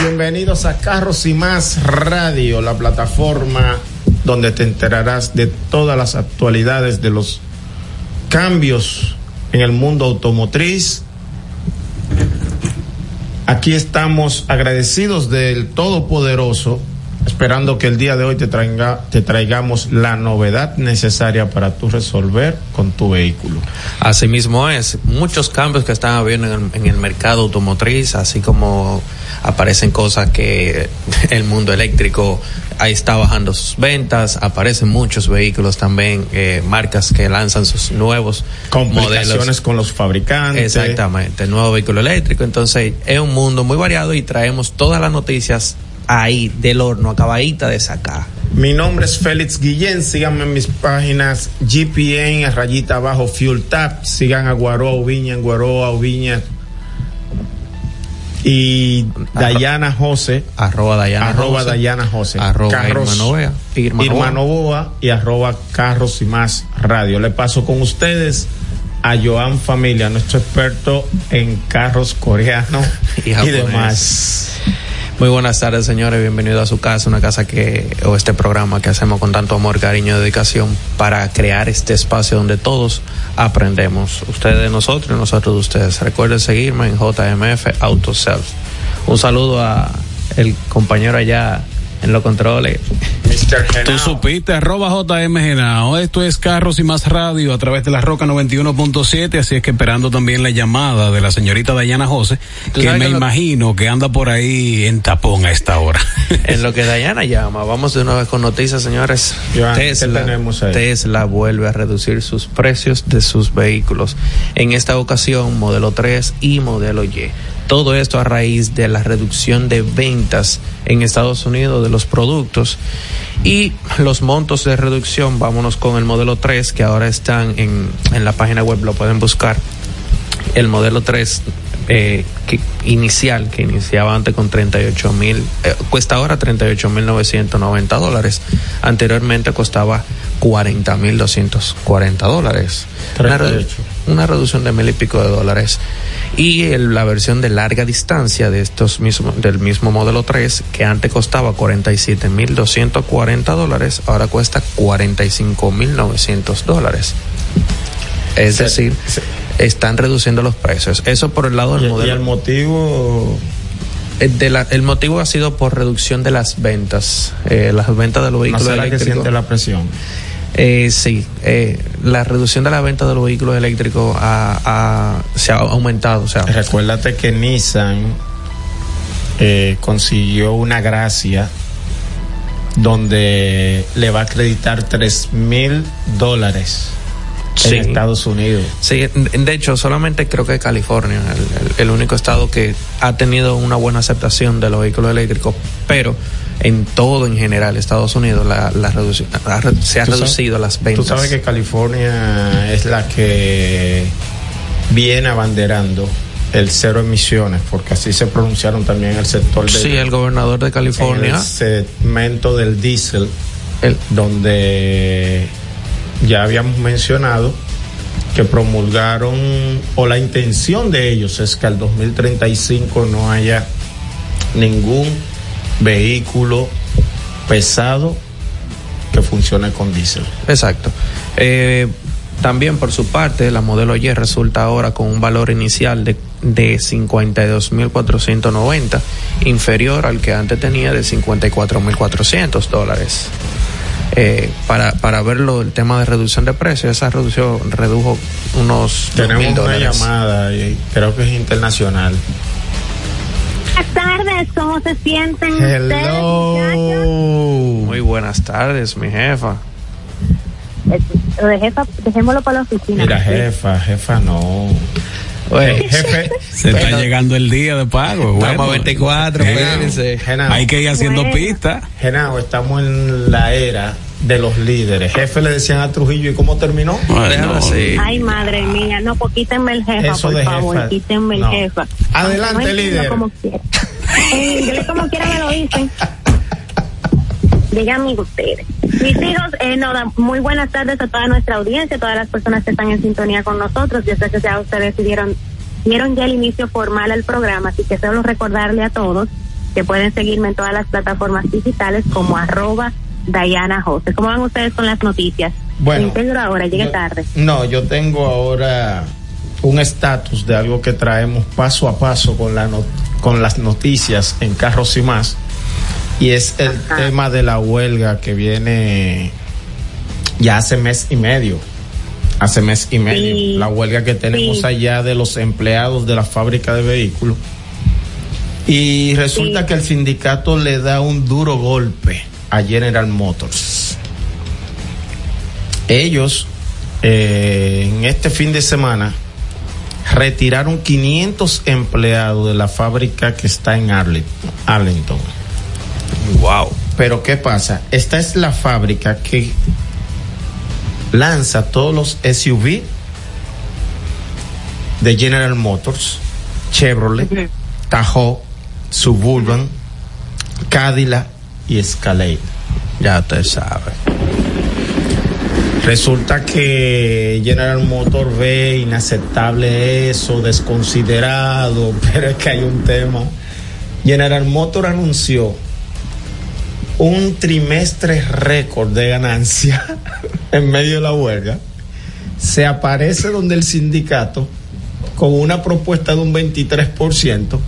Bienvenidos a Carros y Más Radio, la plataforma donde te enterarás de todas las actualidades de los cambios en el mundo automotriz. Aquí estamos agradecidos del Todopoderoso, esperando que el día de hoy te, traiga, te traigamos la novedad necesaria para tú resolver con tu vehículo. Asimismo es, muchos cambios que están habiendo en el, en el mercado automotriz, así como aparecen cosas que el mundo eléctrico ahí está bajando sus ventas, aparecen muchos vehículos también, eh, marcas que lanzan sus nuevos modelos. con los fabricantes. Exactamente, nuevo vehículo eléctrico. Entonces, es un mundo muy variado y traemos todas las noticias ahí del horno, acabadita de sacar. Mi nombre es Félix Guillén, síganme en mis páginas GPN, rayita abajo, Fuel Tap, sigan a Guaroa Ubiña, en Guaroa Ubiña y Dayana José. Arroba Dayana arroba José. Dayana José. Arroba Carros, Irma Novoa. Irma Irma Novoa. Novoa y arroba Carros y más radio. Le paso con ustedes a Joan Familia, nuestro experto en carros coreanos Y y, demás. Muy buenas tardes, señores. Bienvenido a su casa, una casa que, o este programa que hacemos con tanto amor, cariño y dedicación para crear este espacio donde todos aprendemos. Ustedes de nosotros y nosotros de ustedes. Recuerden seguirme en JMF Auto Self. Un saludo a el compañero allá en los controles. Tú supiste, arroba JM Genao. Esto es Carros y Más Radio a través de la Roca 91.7, así es que esperando también la llamada de la señorita Dayana José, que me que lo- imagino que anda por ahí en tapón a esta hora. En lo que Dayana llama, vamos de una vez con noticias, señores. Joan, ¿qué Tesla, tenemos ahí? Tesla vuelve a reducir sus precios de sus vehículos. En esta ocasión, modelo 3 y modelo Y. Todo esto a raíz de la reducción de ventas en Estados Unidos de los productos y los montos de reducción. Vámonos con el modelo 3 que ahora están en, en la página web, lo pueden buscar el modelo 3 eh, inicial, que iniciaba antes con 38 mil, eh, cuesta ahora 38 mil 990 dólares. Anteriormente costaba 40 mil 240 dólares. Una, redu- 38. una reducción de mil y pico de dólares. Y el- la versión de larga distancia de estos mismos, del mismo modelo 3, que antes costaba 47 mil 240 dólares, ahora cuesta 45 mil 900 dólares. Es Sí, decir, sí. están reduciendo los precios. Eso por el lado Y, del y modelo. el motivo Eh, de la- el motivo ha sido por reducción de las ventas. Eh, las ventas de los vehículos será que eléctricos. siente la presión. Eh, sí, eh, la reducción de la venta de los vehículos eléctricos ha, ha- se ha aumentado. O sea, Recuérdate que Nissan eh, consiguió una gracia donde le va a acreditar tres mil dólares Sí. en Estados Unidos. Sí, de hecho, solamente creo que California, el, el- el único estado que ha tenido una buena aceptación de los vehículos eléctricos, pero en todo en general, Estados Unidos, la, la ha se ha Tú sabes- reducido las Tú ventas. sabes que California es la que viene abanderando el cero emisiones, porque así se pronunciaron también en el sector de Sí, el gobernador de en California, el segmento del diésel, el- donde ya habíamos mencionado que promulgaron o la intención de ellos es que al 2035 no haya ningún vehículo pesado que funcione con diésel. Exacto. Eh, también por su parte, la modelo Y resulta ahora con un valor inicial de, de 52.490, inferior al que antes tenía de 54.400 dólares. Eh, para, para verlo, el tema de reducción de precios, esa reducción redujo unos Tenemos mil una dólares. llamada y creo que es internacional. Buenas tardes, ¿cómo se sienten ustedes? Hello. Muy buenas tardes, mi jefa. Eh, Lo de jefa, dejémoslo para la oficina. Mira, jefa, jefa no. Oye, Jefe, Se está llegando el día de pago. Estamos Bueno, a 24, eh, espérense. Hay que ir haciendo Bueno. pistas. Genao, estamos en la era de los líderes. Jefe le decían a Trujillo, ¿y cómo terminó? Bueno, Déjalo así. Ay, madre mía, no, pues quítenme el jefa, Eso por favor, jefa, quítenme el no. jefa. Adelante, no líder. Como quiera. En inglés como quiera me lo dicen. Díganme ustedes. Mis hijos, eh, no, muy buenas tardes a toda nuestra audiencia, a todas las personas que están en sintonía con nosotros. Yo sé que ya ustedes dieron, dieron ya el inicio formal al programa, así que solo recordarle a todos que pueden seguirme en todas las plataformas digitales como arroba Diana José. ¿Cómo van ustedes con las noticias? Bueno. Integro ahora, llegue Yo- tarde. No, yo tengo ahora un estatus de algo que traemos paso a paso con, la no- con las noticias en Carros y más. Y es el Ajá. tema de la huelga que viene ya hace mes y medio. Hace mes y medio. Sí. La huelga que tenemos Sí. allá de los empleados de la fábrica de vehículos. Y resulta Sí. que el sindicato le da un duro golpe a General Motors. Ellos eh, en este fin de semana retiraron 500 empleados de la fábrica que está en Arle- Arlington. Wow. Pero ¿qué pasa? Esta es la fábrica que lanza todos los SUV de General Motors, Chevrolet, Tahoe, Suburban, Cadillac y Escalade. Ya usted sabe. Resulta que General Motors ve inaceptable eso, desconsiderado, pero es que hay un tema. General Motors anunció un trimestre récord de ganancia en medio de la huelga. Se aparece donde el sindicato con una propuesta de un 23%,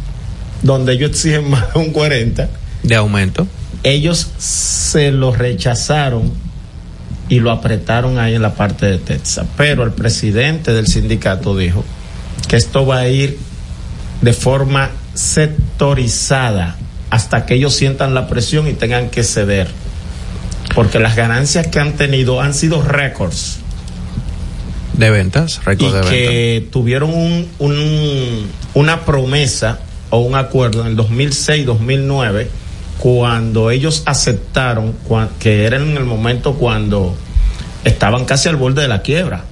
donde ellos exigen más de un 40%. De aumento. Ellos se lo rechazaron y lo apretaron ahí en la parte de Texas. Pero el presidente del sindicato dijo que esto va a ir de forma sectorizada hasta que ellos sientan la presión y tengan que ceder. Porque las ganancias que han tenido han sido récords De ventas, y récord de ventas. que tuvieron un, un- una promesa o un acuerdo en el 2006-2009 cuando ellos aceptaron que era en el momento cuando estaban casi al borde de la quiebra.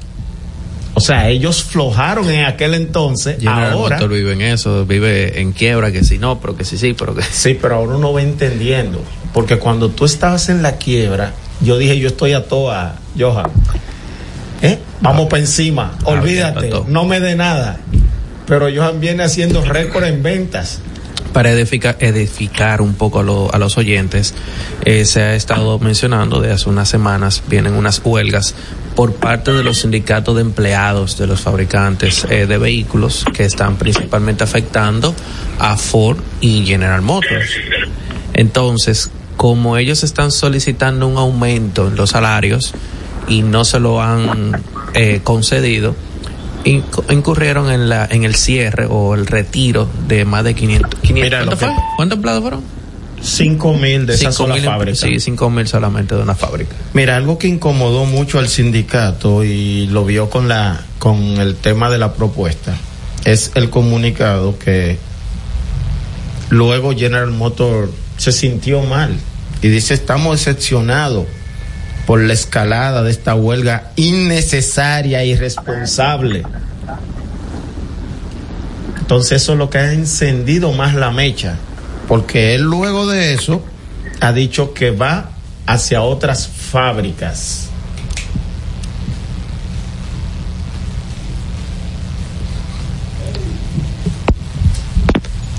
O sea, ellos flojaron en aquel entonces. General ahora, Motors vive en eso, vive en quiebra, que si no, pero que si sí, pero que sí, pero ahora uno va entendiendo. Porque cuando tú estabas en la quiebra, yo dije, yo estoy a toa, Johan. ¿Eh? Vamos para encima, Ah, olvídate, bien, no me dé nada. Pero Johan viene haciendo récord en ventas. para edificar, edificar un poco a, lo- a los oyentes, eh, se ha estado mencionando de hace unas semanas, vienen unas huelgas por parte de los sindicatos de empleados de los fabricantes eh, de vehículos que están principalmente afectando a Ford y General Motors. Entonces, como ellos están solicitando un aumento en los salarios y no se lo han eh, concedido, inc- incurrieron en la en el cierre o el retiro de más de 500. 500 Mira, lo ¿Cuánto fue? ¿Cuántos empleados fueron? 5 mil de esa sola mil em- fábrica. Sí, 5 mil solamente de una fábrica. Mira, algo que incomodó mucho al sindicato y lo vio con la con el tema de la propuesta es el comunicado que luego General Motors se sintió mal y dice estamos decepcionados por la escalada de esta huelga innecesaria e irresponsable. Entonces eso es lo que ha encendido más la mecha, porque él luego de eso ha dicho que va hacia otras fábricas.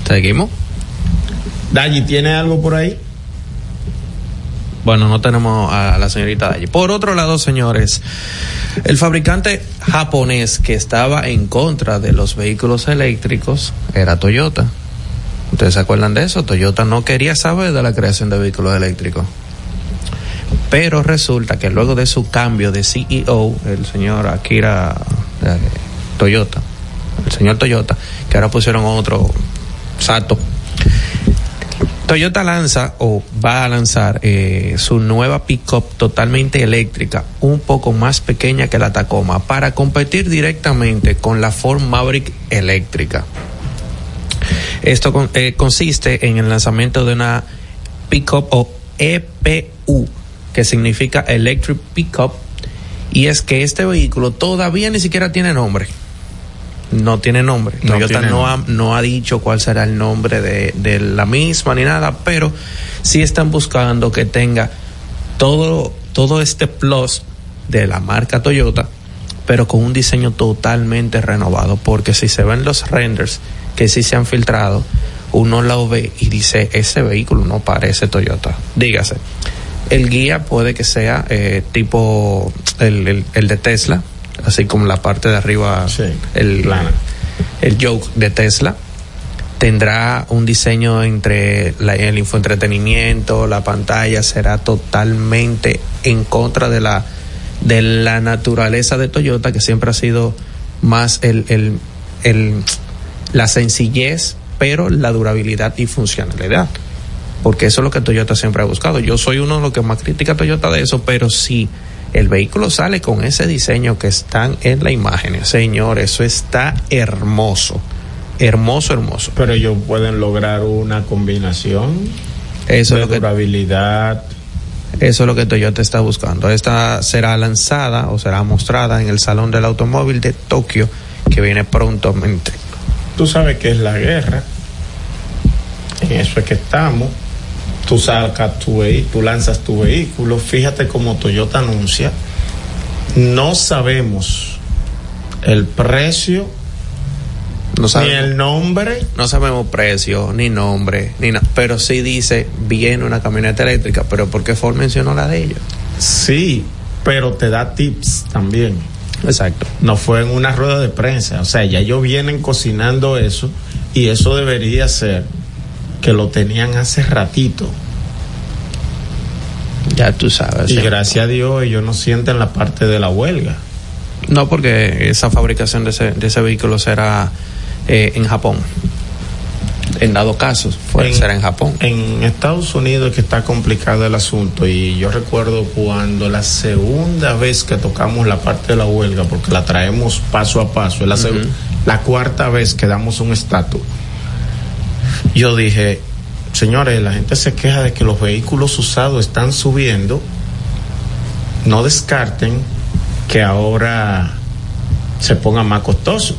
¿Seguimos? Dayi, ¿tiene algo por ahí? Bueno, no tenemos a la señorita Dalle. Por otro lado, señores, el fabricante japonés que estaba en contra de los vehículos eléctricos era Toyota. ¿Ustedes se acuerdan de eso? Toyota no quería saber de la creación de vehículos eléctricos. Pero resulta que luego de su cambio de CEO, el señor Akira eh, Toyota, el señor Toyota, que ahora pusieron otro Sato, Toyota lanza o va a lanzar eh, su nueva pickup totalmente eléctrica, un poco más pequeña que la Tacoma, para competir directamente con la Ford Maverick eléctrica. Esto con- eh, consiste en el lanzamiento de una pickup o EPU, que significa Electric Pickup, y es que este vehículo todavía ni siquiera tiene nombre. No tiene nombre. No Toyota tiene no, ha, no ha dicho cuál será el nombre de, de la misma ni nada, pero sí están buscando que tenga todo, todo este plus de la marca Toyota, pero con un diseño totalmente renovado, porque si se ven los renders que sí se han filtrado, uno lo ve y dice, ese vehículo no parece Toyota. Dígase, el guía puede que sea eh, tipo el, el- el de Tesla, así como la parte de arriba, Sí, el, plana. el yoke de Tesla. Tendrá un diseño entre la- el infoentretenimiento, la pantalla, será totalmente en contra de la, de la naturaleza de Toyota, que siempre ha sido más el, el, el- la sencillez, pero la durabilidad y funcionalidad. Porque eso es lo que Toyota siempre ha buscado. Yo soy uno de los que más critica a Toyota de eso, pero si el vehículo sale con ese diseño que están en la imagen, señor, eso está hermoso. Hermoso, hermoso. Pero ellos pueden lograr una combinación Eso de es lo que durabilidad. Eso es lo que Toyota está buscando. Esta será lanzada o será mostrada en el Salón del Automóvil de Tokio, que viene prontamente. Tú sabes que es la guerra. En eso es que estamos. Tú sacas tu vehículo, tú lanzas tu vehículo. Fíjate cómo Toyota anuncia. No sabemos el precio No ni el nombre. no sabemos precio, ni nombre, ni nada. Pero sí dice, viene una camioneta eléctrica. Pero ¿por qué Ford mencionó la de ellos? Sí, pero te da tips también. Exacto. No fue en una rueda de prensa. O sea, ya ellos vienen cocinando eso y eso debería ser que lo tenían hace ratito. Ya tú sabes. Y sí. gracias a Dios ellos no sienten la parte de la huelga. No, porque esa fabricación de ese, de ese vehículo será eh, en Japón. En dado caso, fue, En- será en Japón. En Estados Unidos que está complicado el asunto y yo recuerdo cuando la segunda vez que tocamos la parte de la huelga, porque la traemos paso a paso, la, la cuarta vez que damos un estatus, yo dije, señores, la gente se queja de que los vehículos usados están subiendo, no descarten que ahora se ponga más costoso.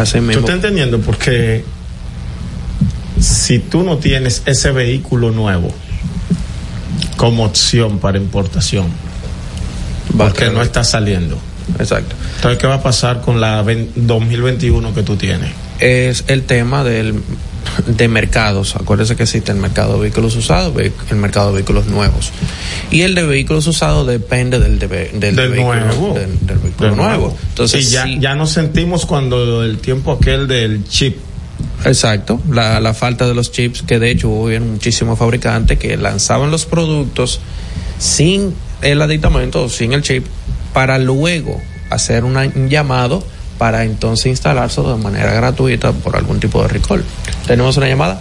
Así ¿Tú mismo. estás entendiendo? Porque si tú no tienes ese vehículo nuevo como opción para importación, Va porque no está saliendo. Exacto. Entonces, ¿qué va a pasar con la ven- 2021 que tú tienes? es el tema del de mercados. Acuérdese que existe el mercado de vehículos usados, el mercado de vehículos nuevos. Y el de vehículos usados depende del, de- del, Del vehículo, nuevo. Del, del vehículo Del nuevo. Entonces, y ya, sí, ya nos sentimos cuando el tiempo aquel del chip. exacto, la, la falta de los chips, que de hecho hubo muchísimos fabricantes que lanzaban los productos sin el aditamento, sin el chip, para luego hacer una- un llamado para entonces instalarse de manera gratuita por algún tipo de recall. ¿Tenemos una llamada?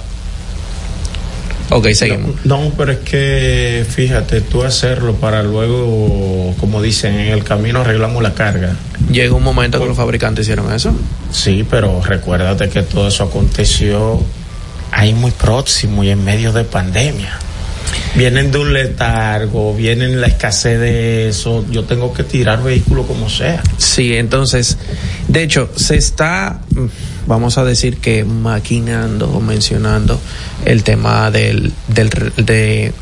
Ok, seguimos. No, pero es que fíjate, tú hacerlo para luego, como dicen, en el camino arreglamos la carga. Llega un momento que los fabricantes hicieron eso. Sí, pero recuérdate que todo eso aconteció ahí muy próximo y en medio de pandemia. Vienen de un letargo, vienen la escasez de eso. Yo tengo que tirar vehículo como sea. Sí, entonces, de hecho, se está, vamos a decir que maquinando o mencionando el tema del, del de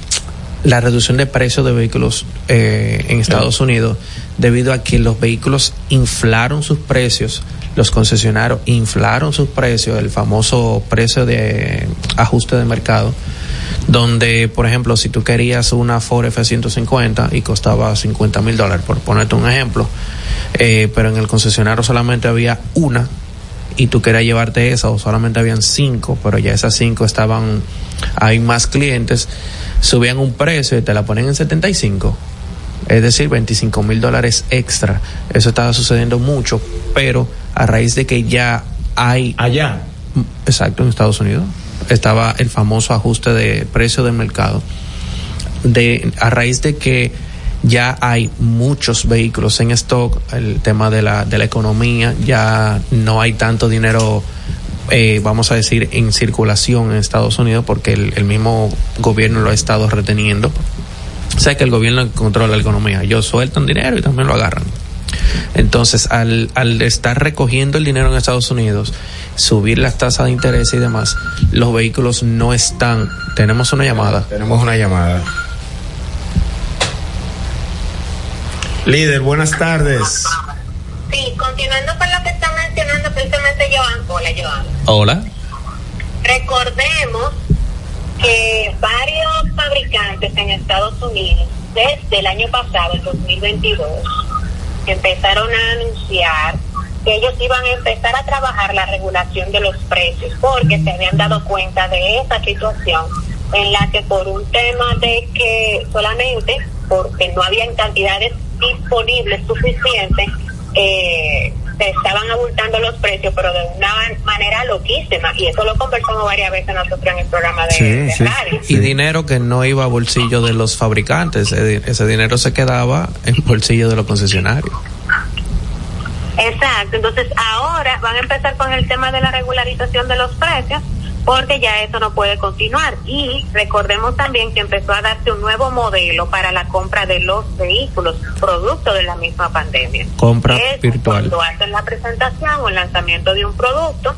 la reducción de precios de vehículos eh, en Estados Unidos debido a que los vehículos inflaron sus precios, los concesionarios inflaron sus precios, el famoso precio de ajuste de mercado donde, por ejemplo, si tú querías una Ford F-150 y costaba 50 mil dólares, por ponerte un ejemplo, eh, pero en el concesionario solamente había una y tú querías llevarte esa o solamente habían cinco, pero ya esas cinco estaban, hay más clientes, subían un precio y te la ponen en 75. Es decir, 25 mil dólares extra. Eso estaba sucediendo mucho, pero a raíz de que ya hay Allá. Exacto, en Estados Unidos. Estaba el famoso ajuste de precio del mercado, de, a raíz de que ya hay muchos vehículos en stock, el tema de la, de la economía, ya no hay tanto dinero, eh, vamos a decir, en circulación en Estados Unidos porque el, mismo gobierno lo ha estado reteniendo. O sea que el gobierno controla la economía. Ellos sueltan dinero y también lo agarran. Entonces, al, al estar recogiendo el dinero en Estados Unidos, subir las tasas de interés y demás, los vehículos no están. Tenemos una llamada. Tenemos una llamada. Líder, buenas tardes. Sí, continuando con lo que está mencionando precisamente Joan. Hola, Joan. Hola. Recordemos que varios fabricantes en Estados Unidos, desde el año pasado, el 2022, empezaron a anunciar que ellos iban a empezar a trabajar la regulación de los precios, porque se habían dado cuenta de esa situación en la que por un tema de que solamente porque no habían cantidades disponibles suficientes, eh, se estaban abultando los precios, pero de una manera loquísima. Y eso lo conversamos varias veces nosotros en el programa de, Sí, de sí. Y dinero que no iba a bolsillo de los fabricantes, ese dinero se quedaba en bolsillo de los concesionarios. Exacto, entonces ahora van a empezar con el tema de la regularización de los precios porque ya eso no puede continuar. Y recordemos también que empezó a darse un nuevo modelo para la compra de los vehículos, producto de la misma pandemia. Compra virtual. Cuando hacen la presentación o el lanzamiento de un producto,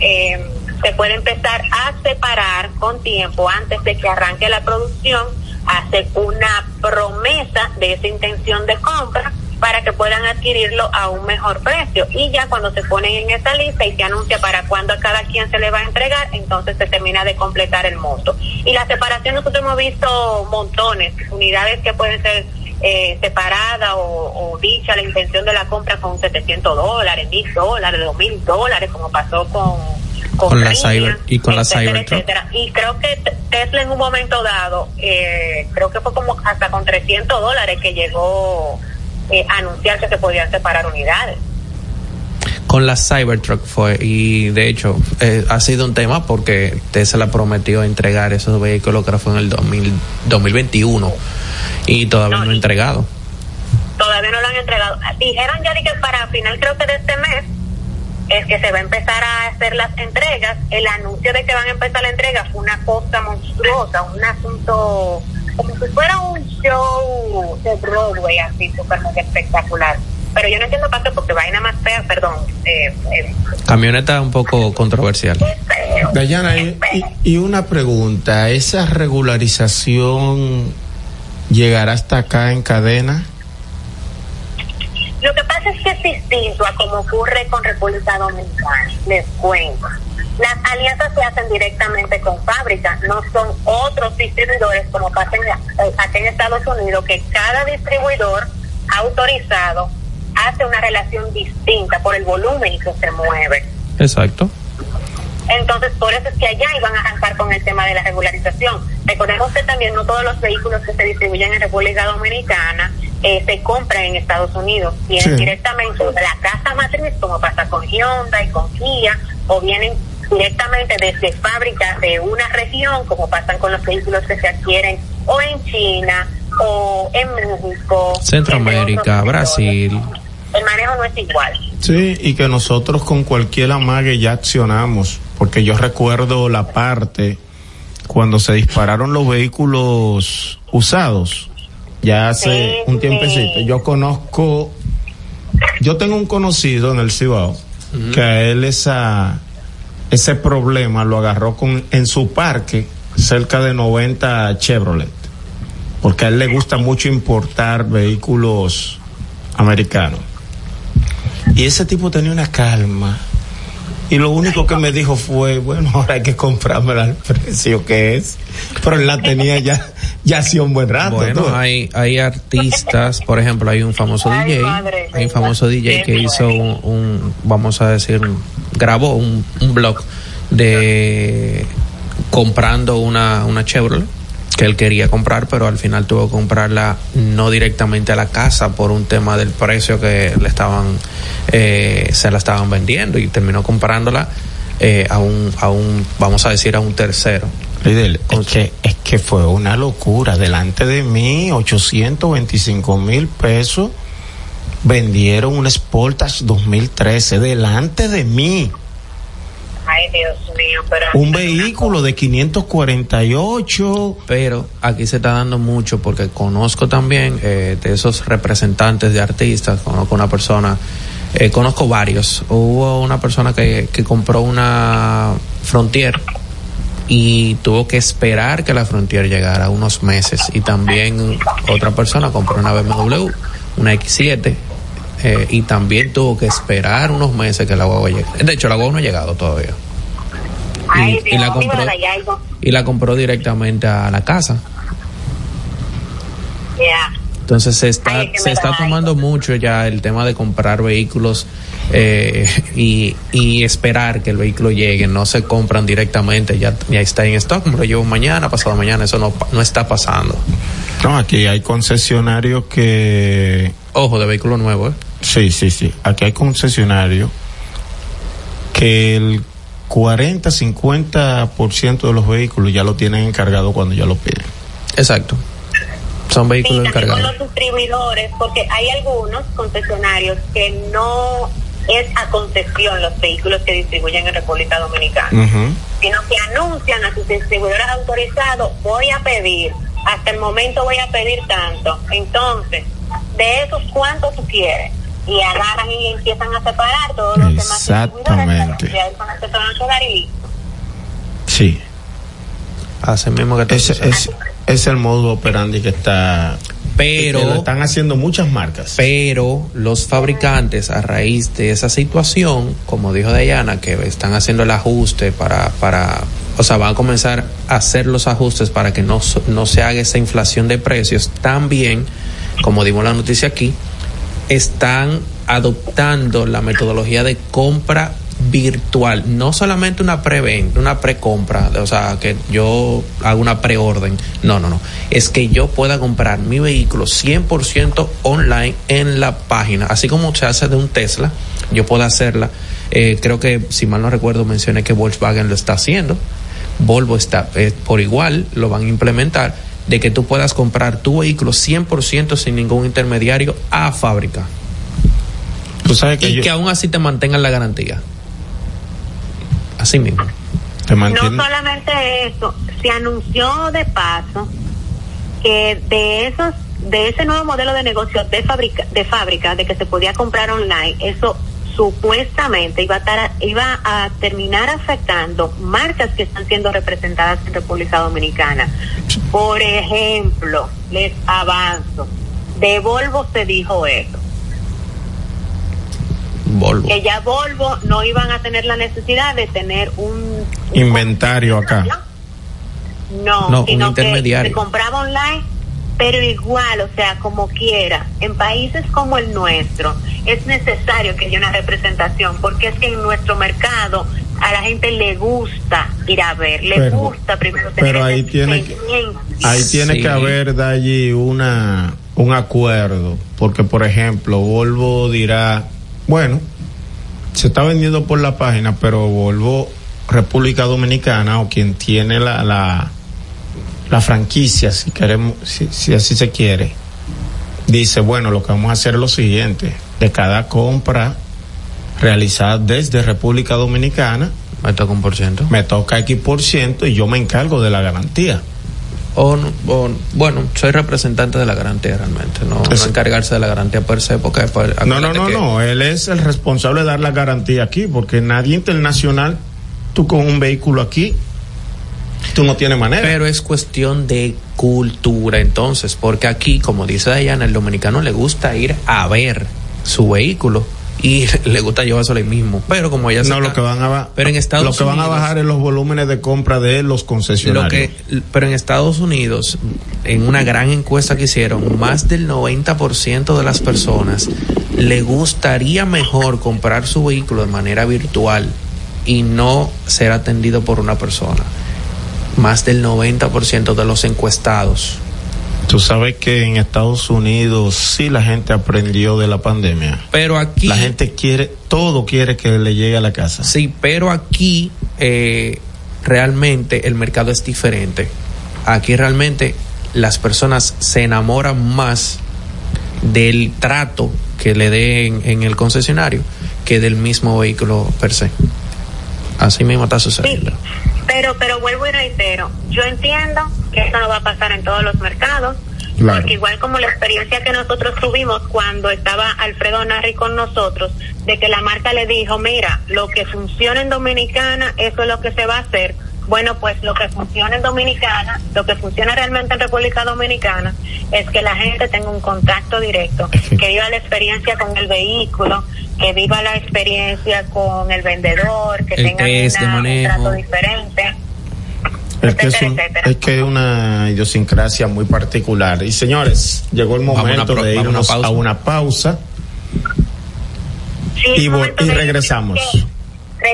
eh, se puede empezar a separar con tiempo antes de que arranque la producción, hacer una promesa de esa intención de compra para que puedan adquirirlo a un mejor precio. Y ya cuando se ponen en esa lista y se anuncia para cuándo a cada quien se le va a entregar, entonces se termina de completar el monto. Y la separación nosotros hemos visto montones, unidades que pueden ser eh, separadas o, o dicha la intención de la compra con 700 dólares, 1000 dólares, 2000 dólares, como pasó con Con la Rivian, Cyber- y con la etcétera, Cybertruck. etcétera. Y creo que Tesla en un momento dado, eh, creo que fue como hasta con 300 dólares que llegó eh, anunciar que se podían separar unidades. Con la Cybertruck fue, y de hecho eh, ha sido un tema porque Tesla prometió entregar esos vehículos que fue en el 2000 2021 y todavía no, No, ha entregado. Todavía no lo han entregado. Dijeron ya que para final creo que de este mes es que se va a empezar a hacer las entregas. El anuncio de que van a empezar la entrega fue una cosa monstruosa, un asunto como si fuera un show de Broadway así súper mega espectacular. Pero yo no entiendo para qué, porque vaina más fea, perdón, eh, eh, Camioneta un poco controversial. Dayana, y, y- y una pregunta, ¿esa regularización llegará hasta acá en cadena? Pasa es que es distinto a como ocurre con República Dominicana. Les cuento. Las alianzas se hacen directamente con fábricas, no son otros distribuidores como pasa eh, aquí en Estados Unidos, que cada distribuidor autorizado hace una relación distinta por el volumen que se mueve. Exacto. Entonces, por eso es que allá iban a arrancar con el tema de la regularización. Recordemos que también no todos los vehículos que se distribuyen en República Dominicana eh, se compran en Estados Unidos. Vienen Sí. directamente de la casa matriz, como pasa con Hyundai, con Kia, o vienen directamente desde fábrica de una región, como pasan con los vehículos que se adquieren o en China o en México. Centroamérica, Brasil. El manejo no es igual. Sí, y que nosotros con cualquier amague ya accionamos, porque yo recuerdo la parte cuando se dispararon los vehículos usados, ya hace Sí, un tiempecito. sí. Yo conozco, yo tengo un conocido en el Cibao que a él esa, ese problema lo agarró con, en su parque cerca de 90 Chevrolet, porque a él le gusta mucho importar vehículos americanos. Y ese tipo tenía una calma. Y lo único que me dijo fue, bueno, ahora hay que comprármela al precio que es. Pero él la tenía ya, ya hacía un buen rato. Bueno, ¿no? hay, hay artistas, por ejemplo, hay un famoso Ay, DJ, madre hay un famoso DJ que hizo un, un, vamos a decir, un- grabó un, un blog de comprando una, una Chevrolet que él quería comprar, pero al final tuvo que comprarla no directamente a la casa por un tema del precio que le estaban, eh, se la estaban vendiendo y terminó comprándola eh, a, un, a un, vamos a decir, a un tercero. Lidl, es que, es que fue una locura. Delante de mí, 825 mil pesos vendieron un Sportage 2013. Delante de mí. Ay, Dios mío, pero... Un vehículo de 548. Pero aquí se está dando mucho porque conozco también eh, de esos representantes de artistas, conozco una persona, eh, conozco varios. Hubo una persona que, que compró una Frontier y tuvo que esperar que la Frontier llegara unos meses. Y también otra persona compró una BMW, una X7, eh, y también tuvo que esperar unos meses que la guagua llegue. De hecho, la guagua no ha llegado todavía. Ay, Y, la compró, y la compró directamente a la casa. Ya. Entonces se está, Ay, que me se está tomando mucho ya el tema de comprar vehículos eh, y, y esperar que el vehículo llegue. No se compran directamente, ya, ya está en stock, me lo llevo mañana, pasado mañana, eso no, no está pasando. No, aquí hay concesionarios que. Ojo, de vehículo nuevo, ¿eh? Sí, sí, sí. Aquí hay concesionarios que el 40-50% de los vehículos ya lo tienen encargado cuando ya lo piden. Exacto. Son Sí, vehículos con encargados. los distribuidores, porque hay algunos concesionarios que no es a concesión los vehículos que distribuyen en República Dominicana, sino que anuncian a sus distribuidores autorizados, voy a pedir, hasta el momento voy a pedir tanto. Entonces, de esos, ¿cuánto tú quieres? Y agarran y empiezan a separar todos los demás Exactamente. y. Sí. Así mismo que es, es el modo operandi que está. Pero- que lo están haciendo muchas marcas. Pero los fabricantes, a raíz de esa situación, como dijo Dayana, que están haciendo el ajuste para, para, o sea, van a comenzar a hacer los ajustes para que no, so- no se haga esa inflación de precios, también, como dimos la noticia aquí, están adoptando la metodología de compra virtual, no solamente una preventa, una precompra, o sea, que yo hago una preorden, no, no, no, es que yo pueda comprar mi vehículo 100% online en la página, así como se hace de un Tesla, yo puedo hacerla, eh, creo que si mal no recuerdo mencioné que Volkswagen lo está haciendo, Volvo está eh, por igual, lo van a implementar, de que tú puedas comprar tu vehículo 100% sin ningún intermediario a fábrica Tú sabes que y yo- que aún así te mantengan la garantía. Así mismo. te No solamente eso, se anunció de paso que de esos de ese nuevo modelo de negocio de fábrica de fábrica de que se podía comprar online, eso supuestamente iba a iba a terminar afectando marcas que están siendo representadas en República Dominicana. Por ejemplo, les avanzo, de Volvo se dijo eso, Volvo. que ya Volvo no iban a tener la necesidad de tener un, un Inventario acá. No, No, un sino que intermediario. se compraba online, pero igual, o sea, como quiera, en países como el nuestro, es necesario que haya una representación, porque es que en nuestro mercado a la gente le gusta ir a ver, le Pero- gusta primero tener pero ahí tiene que-. Ahí tiene Sí. que haber de allí una un acuerdo, porque por ejemplo, Volvo dirá, bueno, se está vendiendo por la página, pero Volvo República Dominicana o quien tiene la la, la franquicia, si queremos, si, si así se quiere, dice, bueno, lo que vamos a hacer es lo siguiente, de cada compra realizada desde República Dominicana, Me toca un por ciento. me toca X por ciento y yo me encargo de la garantía. O, no- o- bueno, soy representante de la garantía realmente, no, no encargarse de la garantía per se, porque pues, No, no, no, que- no. Él es el responsable de dar la garantía aquí, porque nadie internacional, tú con un vehículo aquí, tú no tienes manera. Pero es cuestión de cultura entonces, porque aquí, como dice Dayana, el dominicano le gusta ir a ver su vehículo y le gusta llevárselo ahí mismo. Pero como ya se no, está- lo que van a pero en Estados lo que van a bajar es los volúmenes de compra de los Lo concesionarios. que, pero en Estados Unidos, en una gran encuesta que hicieron, más del 90% de las personas le gustaría mejor comprar su vehículo de manera virtual y no ser atendido por una persona. Más del 90% de los encuestados. Tú sabes que en Estados Unidos sí la gente aprendió de la pandemia. Pero aquí... La gente quiere, todo quiere que le llegue a la casa. Sí, pero aquí eh, realmente el mercado es diferente. Aquí realmente las personas se enamoran más del trato que le den en el concesionario que del mismo vehículo per se. Así mismo está sucediendo. Sí, pero, pero vuelvo y reitero, yo entiendo que eso no va a pasar en todos los mercados, Claro. porque igual como la experiencia que nosotros tuvimos cuando estaba Alfredo Narri con nosotros, de que la marca le dijo, mira, lo que funciona en Dominicana, eso es lo que se va a hacer. Bueno, pues lo que funciona en Dominicana, lo que funciona realmente en República Dominicana, es que la gente tenga un contacto directo, que viva la experiencia con el vehículo, que viva la experiencia con el vendedor, que El tenga una- un trato diferente. Es que es, etcétera, un- etcétera. es que es una idiosincrasia muy particular. Y señores, llegó el momento pro- de vamos a una irnos pausa. a una pausa Sí, y, regresamos. que-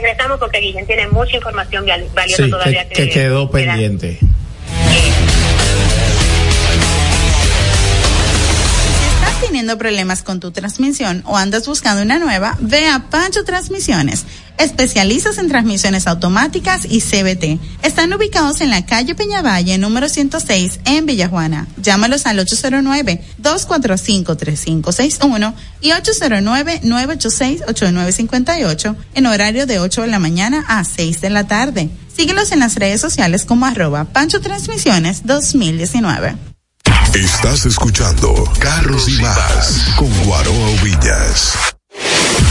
Regresamos porque Guillén tiene mucha información val- valiosa Sí, todavía que, que quedó pendiente. Teniendo problemas con tu transmisión o andas buscando una nueva, ve a Pancho Transmisiones. Especialistas en transmisiones automáticas y CBT. Están ubicados en la calle Peñavalle, número 106, en Villajuana. Llámalos al 809-245-3561 y 809-986-8958 en horario de 8 de la mañana a 6 de la tarde. Síguelos en las redes sociales como arroba Pancho Transmisiones 2019. Estás escuchando Carros y Más con Guaroa Villas.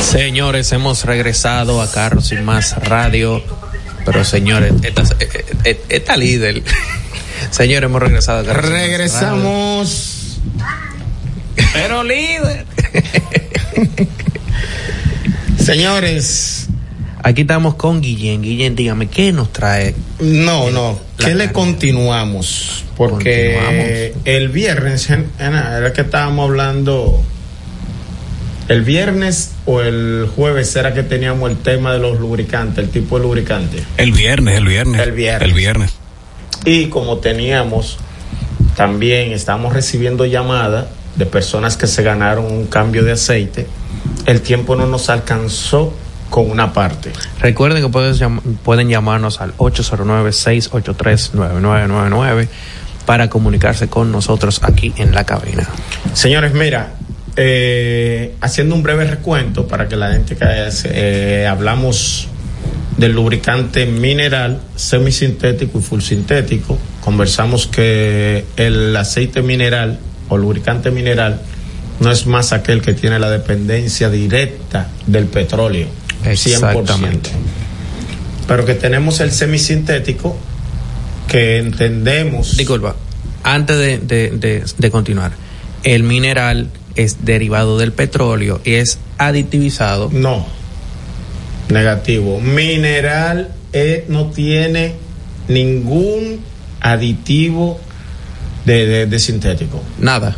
Señores, hemos regresado a Carros y Más Radio. Pero señores, esta, eh, eh, esta líder. Señores, hemos regresado a Carros y Más Radio. Regresamos. Pero líder. Señores, Aquí estamos con Guillén. Guillén, dígame, ¿qué nos trae? no, no. ¿Qué le continuamos? Porque Continuamos. el viernes, era que estábamos hablando. El viernes o el jueves era que teníamos el tema de los lubricantes, el tipo de lubricante. El viernes, el viernes. El viernes. El viernes. Y como teníamos, también estamos recibiendo llamadas de personas que se ganaron un cambio de aceite. El tiempo no nos alcanzó con una parte. Recuerden que puedes llam- pueden llamarnos al 809-683-9999 para comunicarse con nosotros aquí en la cabina. Señores, mira, eh, haciendo un breve recuento para que la gente que eh, hablamos del lubricante mineral, semisintético y full sintético. Conversamos que el aceite mineral o lubricante mineral no es más aquel que tiene la dependencia directa del petróleo. 100%. Exactamente. Pero que tenemos el semisintético que entendemos. Disculpa, antes de, de- de- de continuar, el mineral es derivado del petróleo y es aditivizado. No. Negativo. Mineral eh, no tiene ningún aditivo de, de- de sintético. Nada.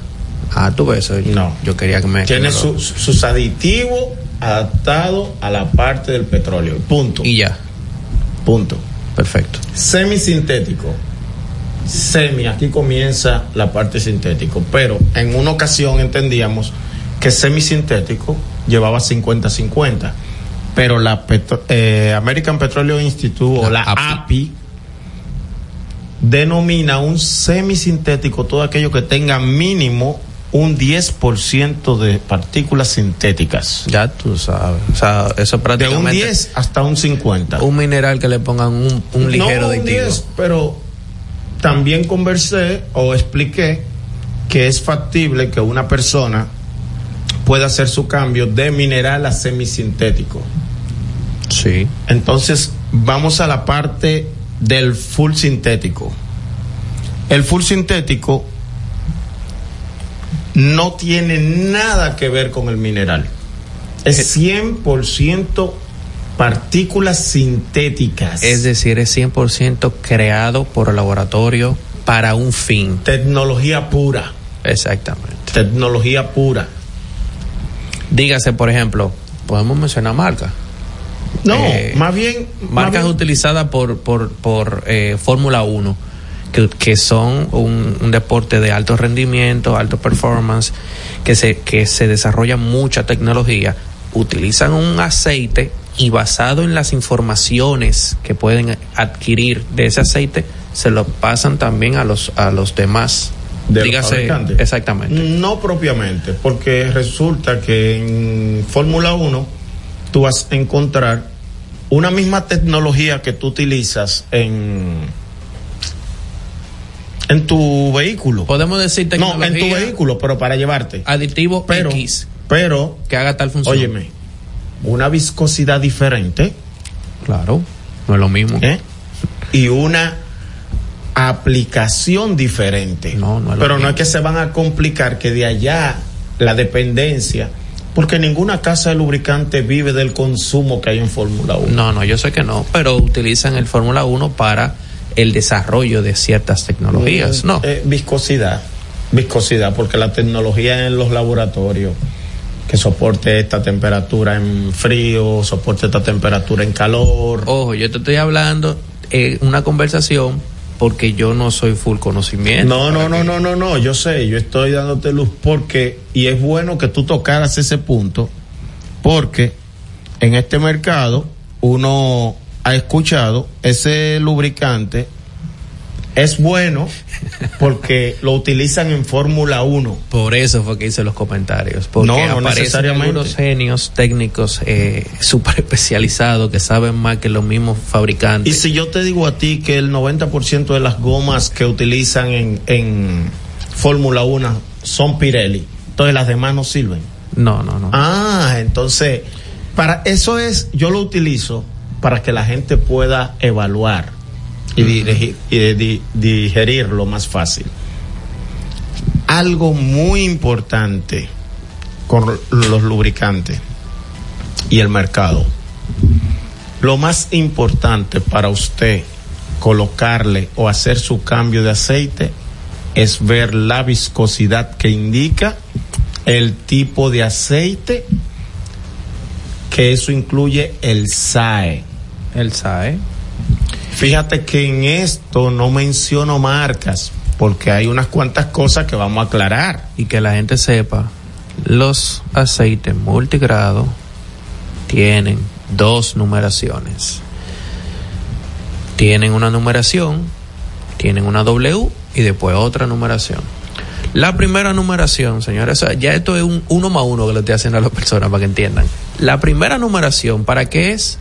Ah, tú ves eso. No. Yo quería que me. Tiene su- sus aditivos adaptados a la parte del petróleo. Punto. Y ya. Punto. Perfecto. Semisintético. Semi, aquí comienza la parte sintético. Pero en una ocasión entendíamos que semisintético llevaba 50-50. Pero la Petro- eh, American Petroleum Institute o la API denomina un semisintético todo aquello que tenga mínimo un 10% de partículas sintéticas. Ya tú sabes. O sea, eso De prácticamente. un 10 hasta un 50. Un mineral que le pongan un, un ligero no, de un 10, pero también conversé o expliqué que es factible que una persona pueda hacer su cambio de mineral a semisintético. Sí. Entonces, vamos a la parte del full sintético. El full sintético no tiene nada que ver con el mineral. Es 100% partículas sintéticas. Es decir, es 100% creado por el laboratorio para un fin. Tecnología pura. Exactamente. Tecnología pura. Dígase, por ejemplo, podemos mencionar marcas. No, Eh, más bien. más Marcas bien- utilizadas por, por, por eh, Fórmula 1, que, que son un, un deporte de alto rendimiento, alto performance, que se, que se desarrolla mucha tecnología, utilizan un aceite y basado en las informaciones que pueden adquirir de ese aceite, se lo pasan también a los, a los demás. de Dígase, exactamente. No propiamente, porque resulta que en Fórmula 1 tú vas a encontrar una misma tecnología que tú utilizas en en tu vehículo. Podemos decir No, en tu tecnología vehículo, pero para llevarte. aditivo Pero, X pero, que haga tal función. óyeme, una viscosidad diferente Claro, no es lo mismo. ¿eh? y una aplicación diferente. No, no es lo Pero no mismo. es que se van a complicar que de allá la dependencia, porque ninguna casa de lubricante vive del consumo que hay en Fórmula 1. No, no, yo sé que no, pero utilizan el Fórmula 1 para el desarrollo de ciertas tecnologías, ¿no? Eh, viscosidad, viscosidad, porque la tecnología en los laboratorios que soporte esta temperatura en frío, soporte esta temperatura en calor. Ojo, yo te estoy hablando eh, una conversación porque yo no soy full conocimiento. No, no, no, que- no, no, no, yo sé, yo estoy dándote luz porque, y es bueno que tú tocaras ese punto, porque en este mercado uno ha escuchado ese lubricante es bueno porque lo utilizan en Fórmula 1. Por eso fue que hice los comentarios. Porque No, no aparecen necesariamente. algunos genios técnicos eh, súper especializados que saben más que los mismos Y fabricantes. si yo te digo a ti que el 90% de las gomas que utilizan en, en Fórmula 1 son Pirelli, entonces las demás no sirven. No, no, no. Ah, entonces, para eso es, yo lo utilizo para que la gente pueda evaluar y, dirigir- y di- digerirlo más fácil. Algo muy importante con los lubricantes y el mercado. Lo más importante para usted colocarle o hacer su cambio de aceite es ver la viscosidad que indica el tipo de aceite que eso incluye el SAE. El SAE. Fíjate que en esto no menciono marcas porque hay unas cuantas cosas que vamos a aclarar. y que la gente sepa, los aceites multigrado tienen dos numeraciones. Tienen una numeración, tienen una W y después otra numeración. La primera numeración, señores, ya esto es un uno más uno que le estoy haciendo a las personas para que entiendan. La primera numeración, ¿para qué es?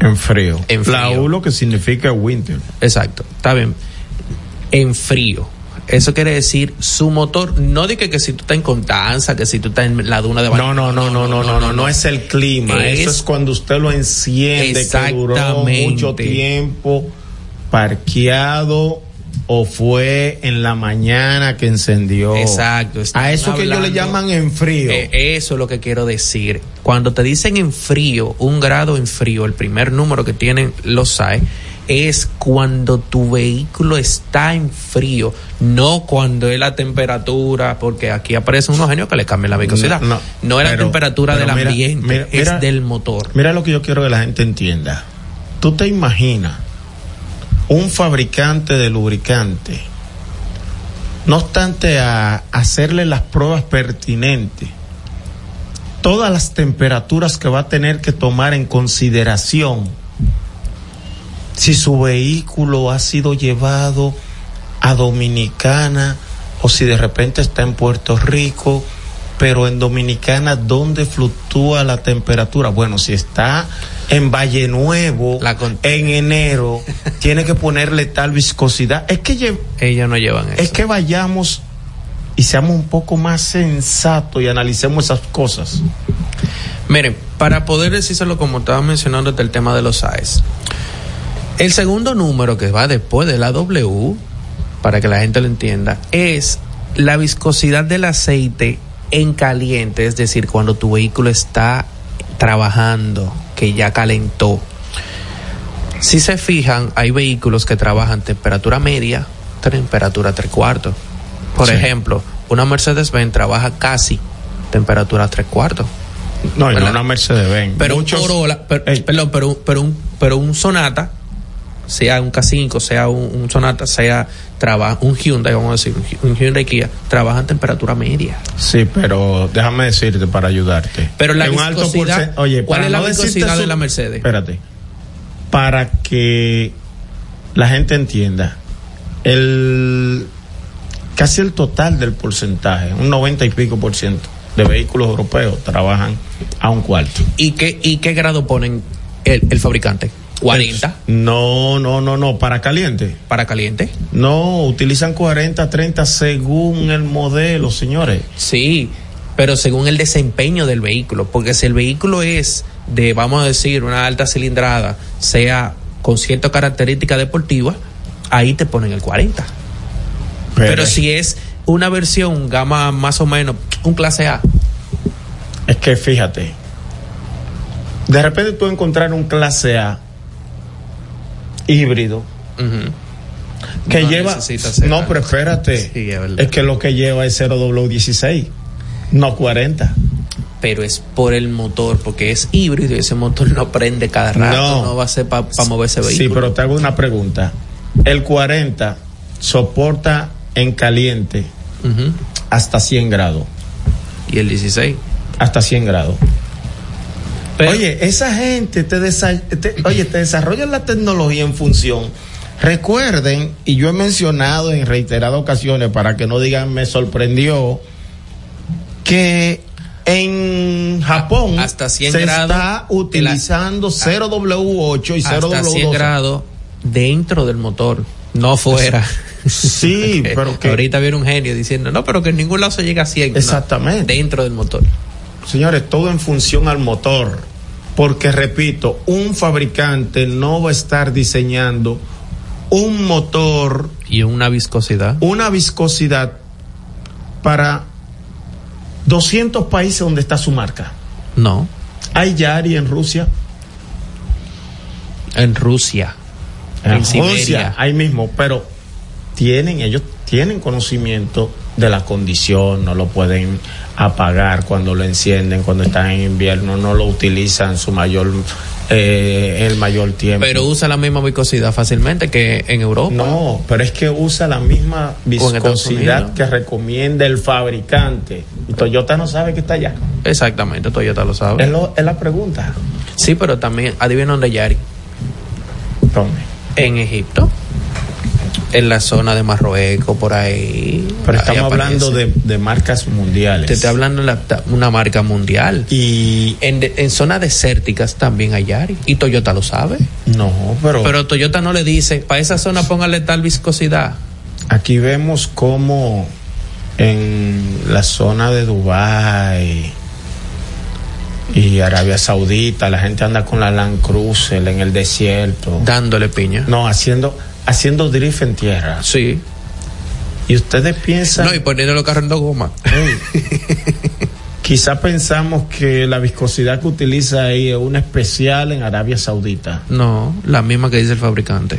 En frío. En La frío. U lo que significa winter. Exacto, está bien. En frío. Eso quiere decir su motor, no diga que, que si tú estás en Constanza, que si tú estás en la duna de No, no, no, no, no, no, no, no es el clima. Es- Eso es cuando usted lo enciende, que duró mucho tiempo parqueado o fue en la mañana que encendió. Exacto. A eso que ellos le llaman en frío. Eh, eso es lo que quiero decir. Cuando te dicen en frío, un grado en frío, el primer número que tienen los SAE, es cuando tu vehículo está en frío, no cuando es la temperatura, porque aquí aparecen unos genios que le cambian la viscosidad. No, no, es la temperatura del ambiente, es del motor. Mira lo que yo quiero que la gente entienda. Tú te imaginas un fabricante de lubricante, no obstante a hacerle las pruebas pertinentes, todas las temperaturas que va a tener que tomar en consideración si su vehículo ha sido llevado a Dominicana o si de repente está en Puerto Rico, pero en Dominicana, ¿dónde fluctúa la temperatura? Bueno, si está en Valle Nuevo en enero, tiene que ponerle tal viscosidad. Es que ellos no llevan eso. Es que vayamos y seamos un poco más sensatos y analicemos esas cosas. Miren, para poder decírselo como estaba mencionando el tema de los AES, el segundo número que va después de la W, para que la gente lo entienda, es la viscosidad del aceite en caliente, es decir, cuando tu vehículo está trabajando, que ya calentó. Si se fijan, hay vehículos que trabajan temperatura media, temperatura tres cuartos. Por ejemplo, una Mercedes-Benz trabaja casi temperatura tres cuartos. No, no una Mercedes-Benz. Pero un Corolla, perdón, pero, pero, un, pero un Sonata sea un K5, sea un, Sonata, sea trabaja, un Hyundai, vamos a decir, un Hyundai Kia, trabaja en temperatura media. Sí, pero déjame decirte para ayudarte. Pero la viscosidad, oye, ¿cuál es la viscosidad de la Mercedes? Espérate. Para que la gente entienda, el casi el total del porcentaje, un 90 y pico por ciento de vehículos europeos trabajan a un cuarto. ¿Y qué, y qué grado ponen el fabricante? 40. No, no, no, no, para caliente. ¿Para caliente? No, utilizan 40, 30 según el modelo, señores. Sí, pero según el desempeño del vehículo, porque si el vehículo es de, vamos a decir, una alta cilindrada, sea con cierta característica deportiva, ahí te ponen el 40. Pero, pero si es una versión gama más o menos, un clase A. Es que fíjate, de repente tú encontrar un clase A híbrido. Que lleva. No, pero espérate. es, que lo que lleva es 0W16, no 40 pero es por el motor, porque es híbrido y ese motor no prende cada rato, no, va a ser para moverse vehículo. Sí, pero te hago una pregunta. El 40 soporta en caliente hasta 100 grados. ¿Y el 16? Hasta 100 grados oye, esa gente te, oye, te desarrolla la tecnología en función. Recuerden, y yo he mencionado en reiteradas ocasiones para que no digan me sorprendió, que en Japón hasta 100 se está utilizando 0W8 y 0W12. Hasta 100 grados dentro del motor, no fuera. Sí, pero que ahorita viene un genio diciendo, no, pero que en ningún lado se llega a 100. Exactamente. dentro del motor. Señores, todo en función al motor. Porque, repito, un fabricante no va a estar diseñando un motor. Y una viscosidad. Una viscosidad para 200 países donde está su marca. No. ¿Hay Yari en Rusia? En Rusia. En, Rusia, ahí mismo, pero tienen, ellos tienen conocimiento de la condición, no lo pueden apagar cuando lo encienden, cuando están en invierno, no lo utilizan su mayor eh, el mayor tiempo. Pero usa la misma viscosidad fácilmente que en Europa. No, pero es que usa la misma viscosidad que recomienda el fabricante. Y Toyota no sabe que está allá. Exactamente, Toyota lo sabe. Es, la pregunta. Sí, pero también, adivina dónde Yari. ¿Dónde? En Egipto en la zona de Marruecos, por ahí. Pero estamos hablando de, marcas mundiales. Te estoy hablando de una marca mundial. Y en, en zonas desérticas también hay Yari. Y Toyota lo sabe. No, pero. Pero Toyota no le dice, para esa zona póngale tal viscosidad. Aquí vemos como en la zona de Dubái y Arabia Saudita, la gente anda con la Land Cruiser en el desierto. Dándole piña. No, haciendo haciendo drift en tierra. Sí. Y ustedes piensan. No, y poniendo los carros en dos gomas. Quizá pensamos que la viscosidad que utiliza ahí es una especial en Arabia Saudita. No, la misma que dice el fabricante.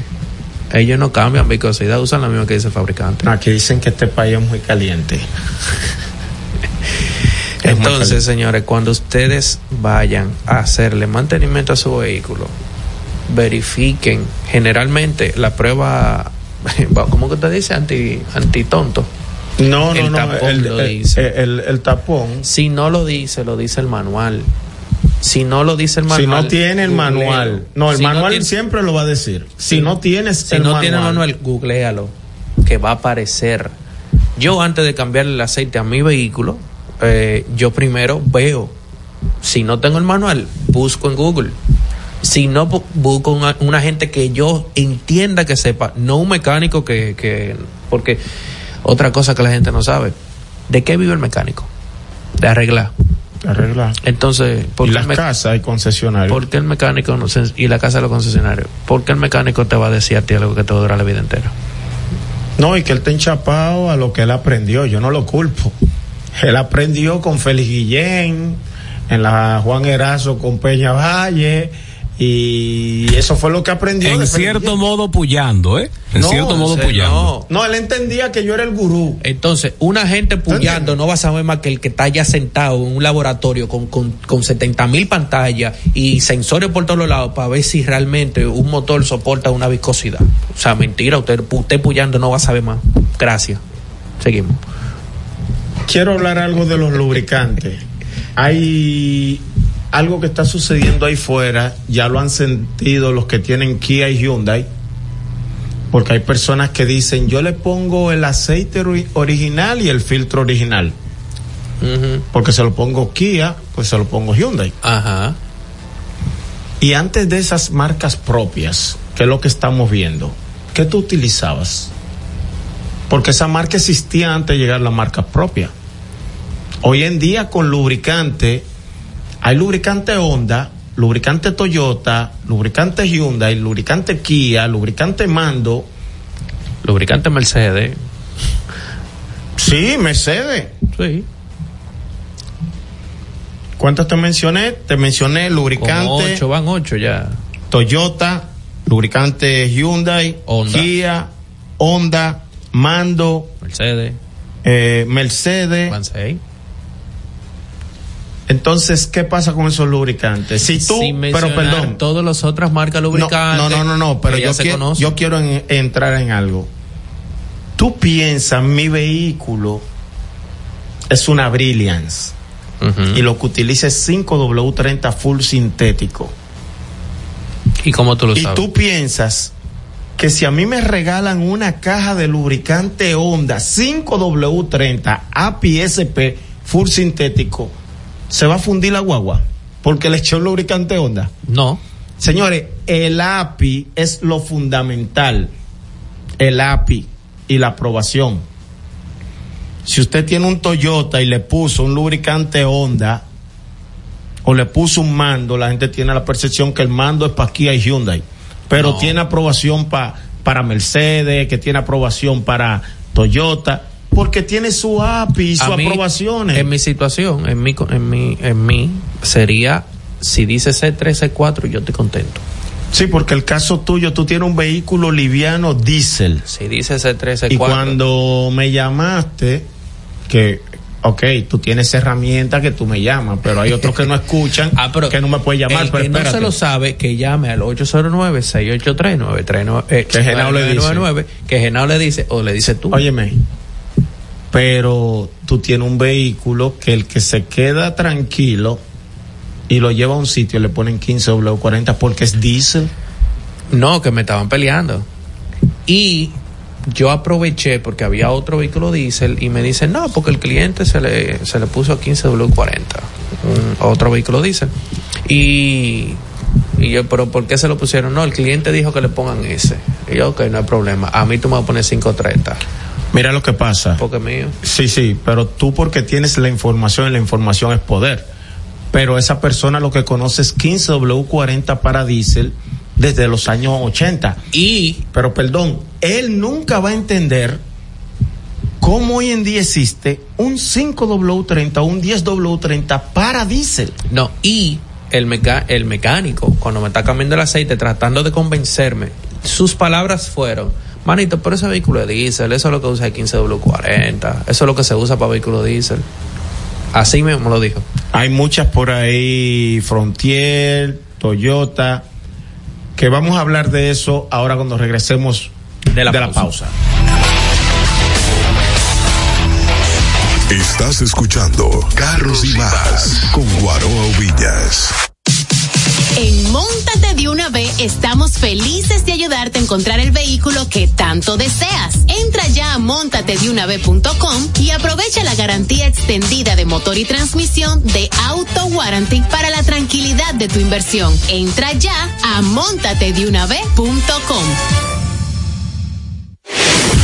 Ellos no cambian viscosidad, usan la misma que dice el fabricante. Aquí dicen que este país es muy caliente. Entonces, caliente. señores, cuando ustedes vayan a hacerle mantenimiento a su vehículo, verifiquen generalmente la prueba, ¿cómo que te dice? Anti, antitonto. No, no, el no. tapón el, lo el- dice. el- el tapón. Si no lo dice, lo dice el manual. Si no lo dice el Si manual. no tiene el googlealo. manual. No, el Si manual tiene- siempre lo va a decir. Si no tienes Si el no manual. tiene el manual, googlealo, que va a aparecer. Yo antes de cambiarle el aceite a mi vehículo, eh, yo primero veo. Si no tengo el manual, busco en Google. Si no, bu- busco una, una gente que yo entienda que sepa, no un mecánico que, que... Porque otra cosa que la gente no sabe, ¿de qué vive el mecánico? De arreglar. Arregla. Entonces, ¿por Y qué las el me- casas hay concesionarios. ¿Por qué el mecánico no se- y la casa de los concesionarios? ¿Por qué el mecánico te va a decir a ti algo que te va a durar la vida entera? No, y que él está enchapado a lo que él aprendió. Yo no lo culpo. Él aprendió con Félix Guillén, en la Juan Erazo con Peña Valle, y eso fue lo que aprendió. de En cierto modo pullando, ¿eh? En No, cierto modo se- pullando. no. No, él entendía que yo era el gurú. Entonces, una gente pullando no va a saber más que el que está ya sentado en un laboratorio con, con, con 70 mil pantallas y sensores por todos los lados para ver si realmente un motor soporta una viscosidad. O sea, mentira, usted, usted pullando no va a saber más. Gracias. Seguimos. Quiero hablar algo de los lubricantes. Hay algo que está sucediendo ahí fuera, ya lo han sentido los que tienen Kia y Hyundai, porque hay personas que dicen, yo le pongo el aceite ori- original y el filtro original, porque se lo pongo Kia, pues se lo pongo Hyundai. Ajá. Y antes de esas marcas propias, que es lo que estamos viendo, ¿qué tú utilizabas? Porque esa marca existía antes de llegar a la marca propia. Hoy en día con lubricante, hay lubricante Honda, lubricante Toyota, lubricante Hyundai, lubricante Kia, lubricante Mando. Lubricante Mercedes. Sí, Mercedes. Sí. ¿Cuántos te mencioné? Te mencioné Como lubricante ocho, van ocho ya. Toyota, lubricante Hyundai, Honda. Kia, Honda, Mando, Mercedes. eh, Mercedes. Van seis. Entonces, ¿qué pasa con esos lubricantes? Si tú, Sin pero perdón, Todas las otras marcas lubricantes. no, no, no, no, pero yo, quiero, conocen. yo quiero en- entrar en algo. Tú piensas, mi vehículo es una Brilliance y lo que utiliza es 5W30 full sintético. ¿Y cómo tú lo Y sabes? tú piensas que si a mí me regalan una caja de lubricante Honda 5W30 APSP full sintético, ¿se va a fundir la guagua? Porque le echó lubricante Honda. No. Señores, el API es lo fundamental. El API y la aprobación. Si usted tiene un Toyota y le puso un lubricante Honda o le puso un mando, la gente tiene la percepción que el mando es para Kia y Hyundai, pero No. tiene aprobación pa- para Mercedes, que tiene aprobación para Toyota, porque tiene su API y sus mí, aprobaciones. En mi situación, en mi, en mi, en mi, sería, si dice C3, C4, yo estoy contento. Sí, porque el caso tuyo, tú tienes un vehículo liviano diésel. Si dice C3, C4. Y cuando me llamaste, que, ok, tú tienes herramienta que tú me llamas, pero hay otros que no escuchan, Ah, pero que no me puedes llamar, el pero que no se lo sabe, que llame al 809-683-939. Eh, Que Genao le dice. 999, Que Genao le dice, o le dice tú. Óyeme, pero tú tienes un vehículo que el que se queda tranquilo y lo lleva a un sitio le ponen 15 W40 porque es diésel. No, que me estaban peleando. Y yo aproveché porque había otro vehículo diésel y me dicen, no, porque el cliente se le, se le puso 15W40, un- otro vehículo diésel. Y, y yo, pero ¿por qué se lo pusieron? No, el cliente dijo que le pongan ese. Y yo, ok, no hay problema. A mí tú me vas a poner 530, Mira lo que pasa. porque mío. Sí, sí, pero tú porque tienes la información y la información es poder. Pero esa persona lo que conoce es 15W40 para diésel desde los años 80. Y Pero perdón, él nunca va a entender cómo hoy en día existe un 5W30 un 10W30 para diésel. No, y el, meca el mecánico, cuando me está cambiando el aceite, tratando de convencerme, sus palabras fueron, manito, pero ese vehículo es diésel, eso es lo que usa el 15W40, eso es lo que se usa para vehículos diésel. Así mismo lo dijo. Hay muchas por ahí, Frontier, Toyota, que vamos a hablar de eso ahora cuando regresemos de la, de la pausa. Estás escuchando Carros y Más con Guaroa Villas. En Montate de una estamos felices de ayudarte a encontrar el vehículo que tanto deseas. Entra ya a montatedeunav.com y aprovecha la garantía extendida de motor y transmisión de Auto Warranty para la tranquilidad de tu inversión. Entra ya a montatedeunav.com.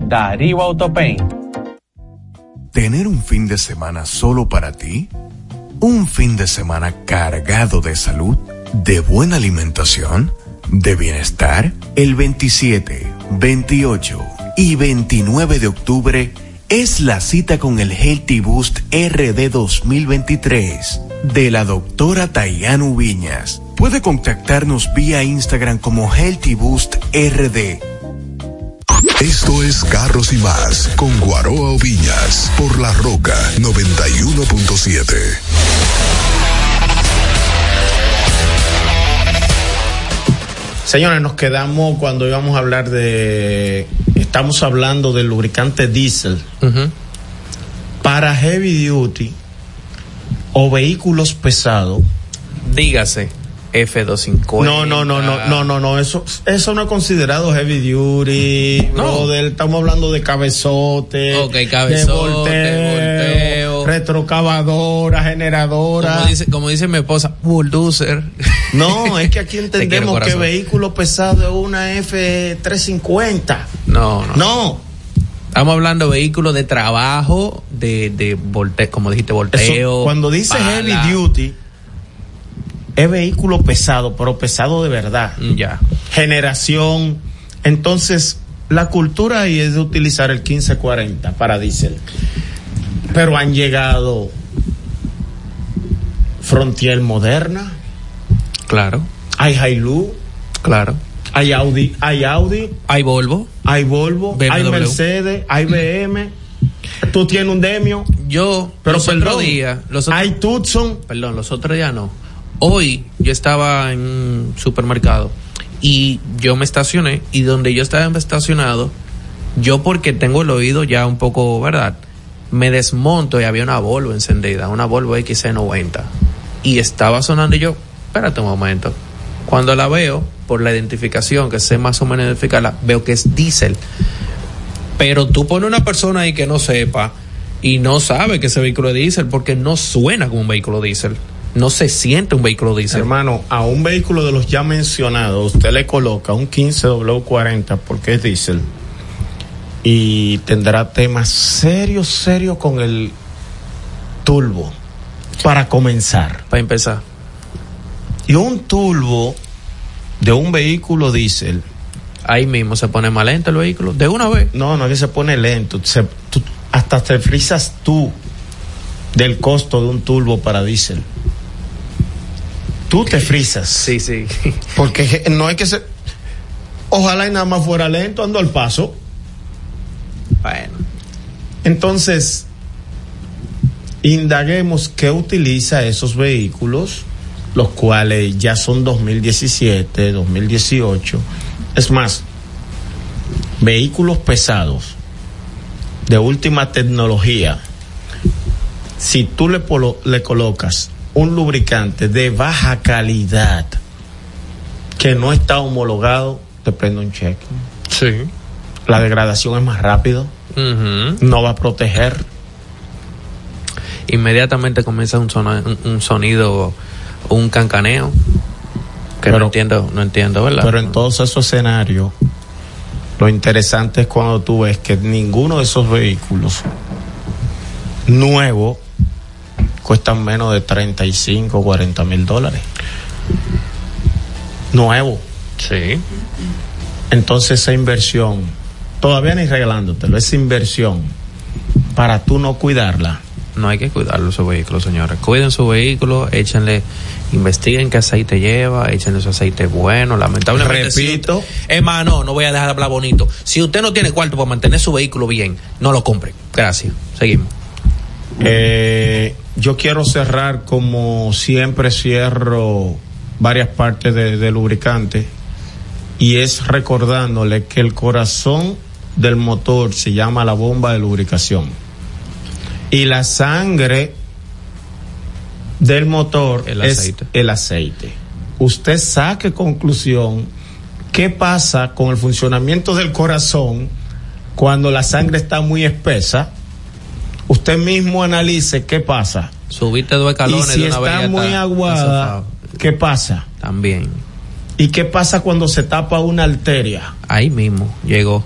Darío Autopaint. ¿Tener un fin de semana solo para ti? ¿Un fin de semana cargado de salud, de buena alimentación, de bienestar? El 27, 28 y 29 de octubre es la cita con el Healthy Boost RD 2023 de la doctora Tayanu Viñas. Puede contactarnos vía Instagram como Healthy Boost RD esto es Carros y Más con Guaroa Oviñas por La Roca 91.7. Señores, nos quedamos cuando íbamos a hablar de. Estamos hablando del lubricante diésel uh -huh. para heavy duty o vehículos pesados. Dígase F250. No, no, no, no, no, no, no, eso, eso no es considerado heavy duty, no. brother, estamos hablando de cabezote, okay, cabezote, de volteo, volteo. retrocavadora, generadora. Como dice, como dice mi esposa, bulldozer. No, es que aquí entendemos que vehículo pesado es una F350. No, no. No. Estamos hablando de vehículos de trabajo, de, de volteo, como dijiste, volteo. Eso, cuando dice pala. heavy duty, es vehículo pesado, pero pesado de verdad. Ya. Generación. Entonces, la cultura ahí es de utilizar el 1540 para diésel. Pero han llegado Frontier Moderna. Claro. Hay Hilux. Claro. Hay Audi, hay Audi. Hay Volvo. Hay Volvo. BMW. Hay Mercedes. Hay BM. Tú tienes un Demio. Yo, pero los perdón. Los otros, hay Tucson. Perdón, los otros días no hoy yo estaba en un supermercado y yo me estacioné y donde yo estaba estacionado, yo porque tengo el oído ya un poco, ¿verdad? Me desmonto y había una Volvo encendida, una Volvo XC90 y estaba sonando y yo, espérate un momento. Cuando la veo, por la identificación, que sé más o menos identificarla, veo que es diésel. Pero tú pones una persona ahí que no sepa y no sabe que ese vehículo es diésel porque no suena como un vehículo diésel no se siente un vehículo diésel. Hermano, a un vehículo de los ya mencionados, usted le coloca un 15W40 porque es diésel y tendrá temas serios, serios con el turbo para comenzar. Para empezar. Y un turbo de un vehículo diésel. Ahí mismo se pone más lento el vehículo, de una vez. No, no es que se pone lento. Se, tú, hasta te frisas tú del costo de un turbo para diésel. Tú te frisas. Sí, sí. Porque no hay que ser. Ojalá y nada más fuera lento, ando al paso. Bueno. Entonces, indaguemos qué utiliza esos vehículos, los cuales ya son 2017, 2018. Es más, vehículos pesados de última tecnología. Si tú le, polo- le colocas un lubricante de baja calidad que no está homologado, te prende un cheque. Sí. La degradación es más rápido, no va a proteger. Inmediatamente comienza un, sona- un- sonido, un cancaneo. Que no entiendo, no entiendo, ¿verdad? Pero en todos esos escenarios, lo interesante es cuando tú ves que ninguno de esos vehículos nuevos cuestan menos de 35 o 40 mil dólares. Nuevo. Sí. Entonces esa inversión, todavía ni regalándotelo, esa inversión, para tú no cuidarla, No hay que cuidarlo su vehículo, señores. Cuiden su vehículo, échenle, investiguen qué aceite lleva, échenle su aceite bueno. Lamentablemente. Repito. más, no, no voy a dejar de hablar bonito. Si usted no tiene cuarto para mantener su vehículo bien, no lo compre. Gracias. Seguimos. Eh, yo quiero cerrar como siempre cierro varias partes de, de lubricante y es recordándole que el corazón del motor se llama la bomba de lubricación y la sangre del motor El es aceite. el aceite. Usted saque conclusión qué pasa con el funcionamiento del corazón cuando la sangre está muy espesa usted mismo analice qué pasa. Subiste dos Y escalones si de una está muy está aguada. ¿qué pasa? También. ¿Y qué pasa cuando se tapa una arteria? Ahí mismo llegó.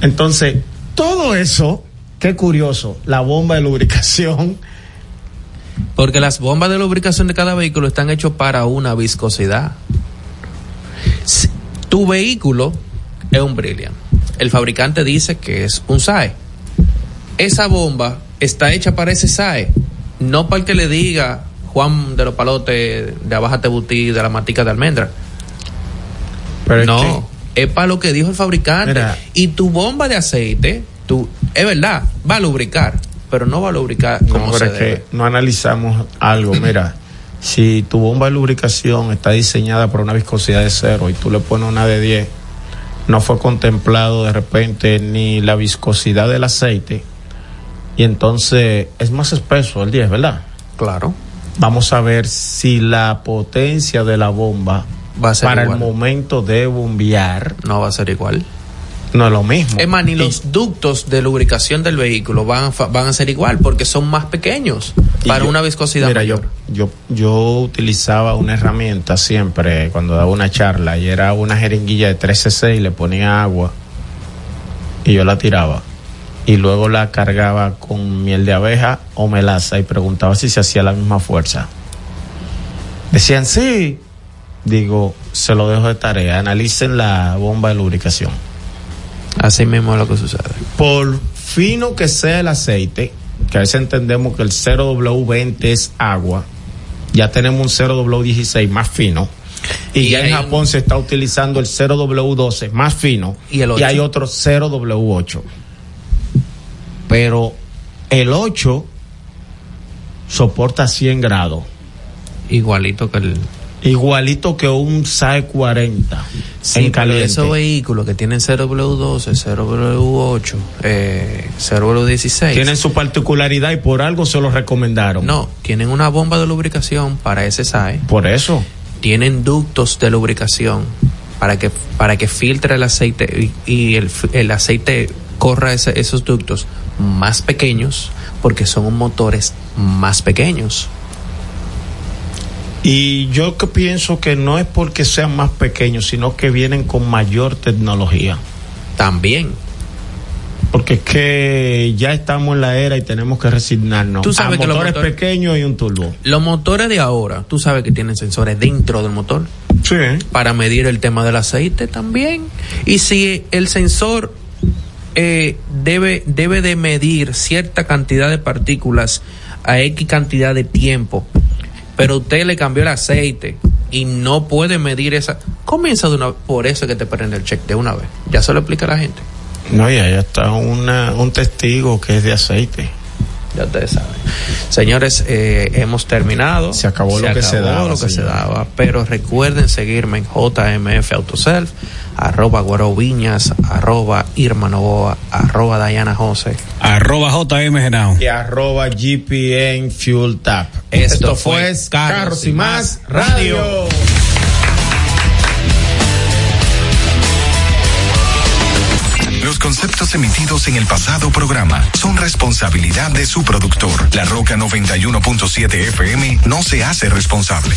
Entonces, todo eso, qué curioso, la bomba de lubricación, Porque las bombas de lubricación de cada vehículo están hechas para una viscosidad. Si- tu vehículo es un Brilliant. El fabricante dice que es un SAE. Esa bomba está hecha para ese SAE. No para el que le diga Juan de los Palotes de Abájate Butí de la Matica de Almendra. Pero es no, es para lo que dijo el fabricante. Mira. Y tu bomba de aceite, tú, es verdad, va a lubricar, pero no va a lubricar como no, se debe. que no analizamos algo. Mira, si tu bomba de lubricación está diseñada para una viscosidad de cero y tú le pones una de 10, no fue contemplado de repente ni la viscosidad del aceite y entonces es más espeso el 10, ¿verdad? Claro. Vamos a ver si la potencia de la bomba Va a ser para igual. el momento de bombear No va a ser igual. no es lo mismo. Es más, ni Y- los ductos de lubricación del vehículo van van a ser igual porque son más pequeños para yo- una viscosidad Mira, mayor. yo, yo, yo utilizaba una herramienta siempre cuando daba una charla y era una jeringuilla de 13C y le ponía agua y yo la tiraba. Y luego la cargaba con miel de abeja o melaza y preguntaba si se hacía la misma fuerza. Decían sí. Digo, se lo dejo de tarea. Analicen la bomba de lubricación. Así mismo es lo que sucede. Por fino que sea el aceite, que a veces entendemos que el 0W20 es agua, ya tenemos un 0W16 más fino. Y, Y ya en Japón un- se está utilizando el 0W12 más fino. Y el ocho. hay otro 0W8. Pero el 8 soporta 100 grados. Igualito que el. Igualito que un SAE 40 Sí, en caliente. esos vehículos que tienen 0W12, 0W8, eh, 0W16. Tienen su particularidad y por algo se los recomendaron. No, tienen una bomba de lubricación para ese SAE. Por eso. Tienen ductos de lubricación para que para que filtre el aceite y, y el, el aceite corra ese- esos ductos más pequeños porque son motores más pequeños. Y yo que pienso que no es porque sean más pequeños, sino que vienen con mayor tecnología. También. Porque es que ya estamos en la era y tenemos que resignarnos Tú sabes a que los motores motores- pequeños y un turbo. Los motores de ahora, tú sabes que tienen sensores dentro del motor. Sí. para medir el tema del aceite también. Y si el sensor eh, debe, debe de medir cierta cantidad de partículas a X cantidad de tiempo, pero usted le cambió el aceite y no puede medir esa. Comienza de una por eso es que te prende el check de una vez. Ya se lo explica a la gente. No, ya, ya está una, un testigo que es de aceite. Ya ustedes saben. Señores, eh, hemos terminado. Se acabó lo que se daba, lo que se daba. Pero recuerden seguirme en JMF Autoself, arroba Guaro Viñas, arroba Irma Novoa, arroba Diana Jose. Arroba JM Genao. Y arroba GPN Fuel Tap. Esto Esto, fue Carros Carros y Más Radio. Los conceptos emitidos en el pasado programa son responsabilidad de su productor. La Roca 91.7 FM no se hace responsable.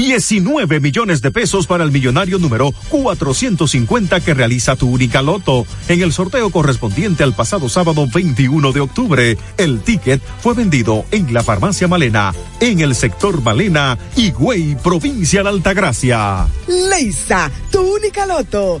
19 millones de pesos para el millonario número 450 que realiza tu única loto. En el sorteo correspondiente al pasado sábado 21 de octubre, el ticket fue vendido en la farmacia Malena, en el sector Malena, Higüey, provincia de Altagracia. Leisa, tu única loto.